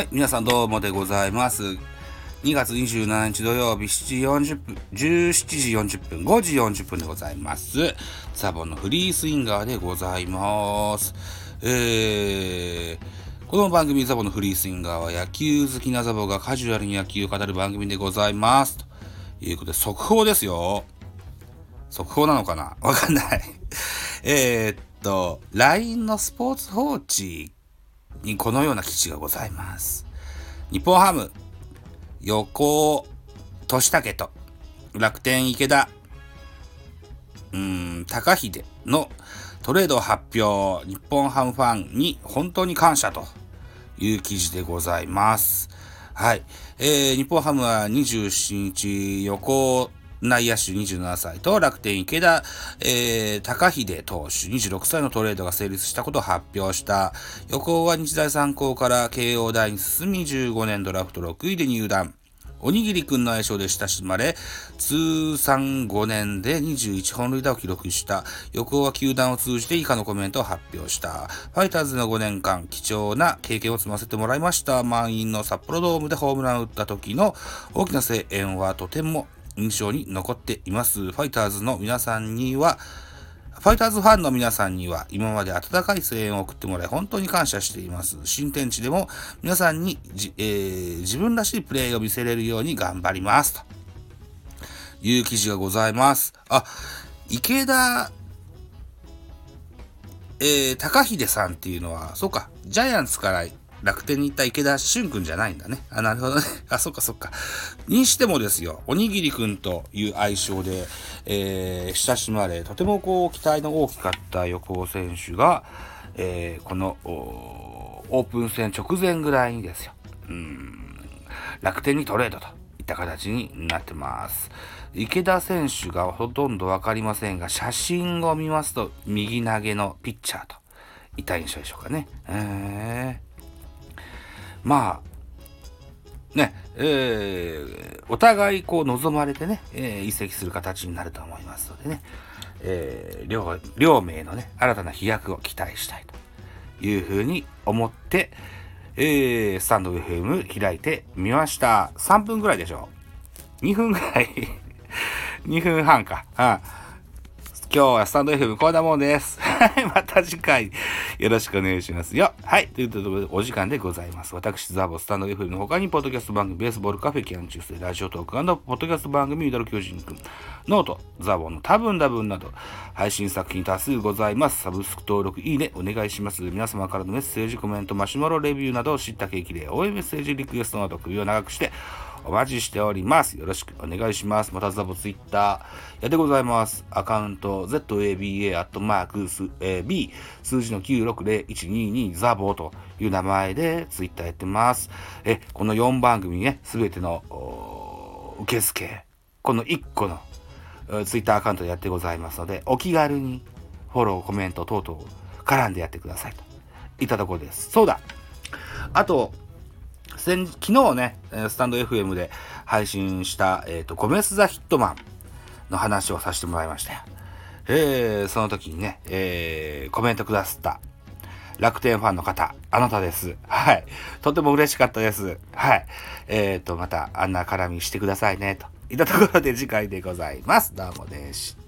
はい、皆さんどうもでございます。2月27日土曜日7時40分、17時40分、5時40分でございます。ザボのフリースインガーでございます。えー、この番組ザボのフリースインガーは野球好きなザボがカジュアルに野球を語る番組でございます。ということで、速報ですよ。速報なのかな？わかんない。えっと、LINE のスポーツ報知にこのような記事がございます。日本ハム、横尾俊武と楽天池田、うーん、高秀のトレード発表、日本ハムファンに本当に感謝という記事でございます。はい。えー、日本ハムは27日、横内野手27歳と楽天池田、えー、高秀投手26歳のトレードが成立したことを発表した。横尾は日大三高から慶応大に進み15年ドラフト6位で入団。おにぎりくんの愛称で親しまれ、通算5年で21本塁打を記録した。横尾は球団を通じて以下のコメントを発表した。ファイターズの5年間、貴重な経験を積ませてもらいました。満員の札幌ドームでホームランを打った時の大きな声援はとても印象に残っています。ファイターズの皆さんには、ファイターズファンの皆さんには今まで温かい声援を送ってもらい本当に感謝しています。新天地でも皆さんにじ、えー自分らしいプレーを見せれるように頑張ります。という記事がございます。あ、池田、えー、高秀さんっていうのは、そうか、ジャイアンツから楽天に行った池田俊君じゃないんだね。あ、なるほどね。あ、そっかそっか。にしてもですよ、おにぎりくんという愛称で、えー、親しまれ、とてもこう、期待の大きかった横尾選手が、えー、この、オープン戦直前ぐらいにですよ、うん、楽天にトレードといった形になってます。池田選手がほとんどわかりませんが、写真を見ますと、右投げのピッチャーといった印象でしょうかね。えーまあ、ね、えーお互いこう望まれてね、えー移籍する形になると思いますのでね、えー両、両名のね、新たな飛躍を期待したいというふうに思って、えースタンド FM 開いてみました。3分ぐらいでしょう ?2 分ぐらい ?2 分半か。うん今日はスタンド FM こんなもんです。はい、また次回よろしくお願いしますよ。はい、ということでお時間でございます。私、ザボスタンド FM の他に、ポッドキャスト番組、ベースボールカフェ、キャン中世、ラジオトークポッドキャスト番組、ミドル巨人くん、ノート、ザボの多分多分など、配信作品多数ございます。サブスク登録、いいね、お願いします。皆様からのメッセージ、コメント、マシュマロ、レビューなど、知った景気で、応援メッセージ、リクエストなど、首を長くして、お待ちしております。よろしくお願いします。またザボツイッターやってございます。アカウント ZABA アットマークス、えー B 数字の960122ザボという名前でツイッターやってます。え、この4番組ね、すべての受付、この1個のツイッターアカウントでやってございますので、お気軽にフォロー、コメント等々絡んでやってくださいといったところです。そうだあと、先昨日ね、スタンド FM で配信した、えっ、と、ゴメス・ザ・ヒットマンの話をさせてもらいましたよ。えー、その時にね、えー、コメントくださった楽天ファンの方、あなたです。はい。とても嬉しかったです。はい。えっ、と、また、あんな絡みしてくださいね、といったところで次回でございます。どうもでした。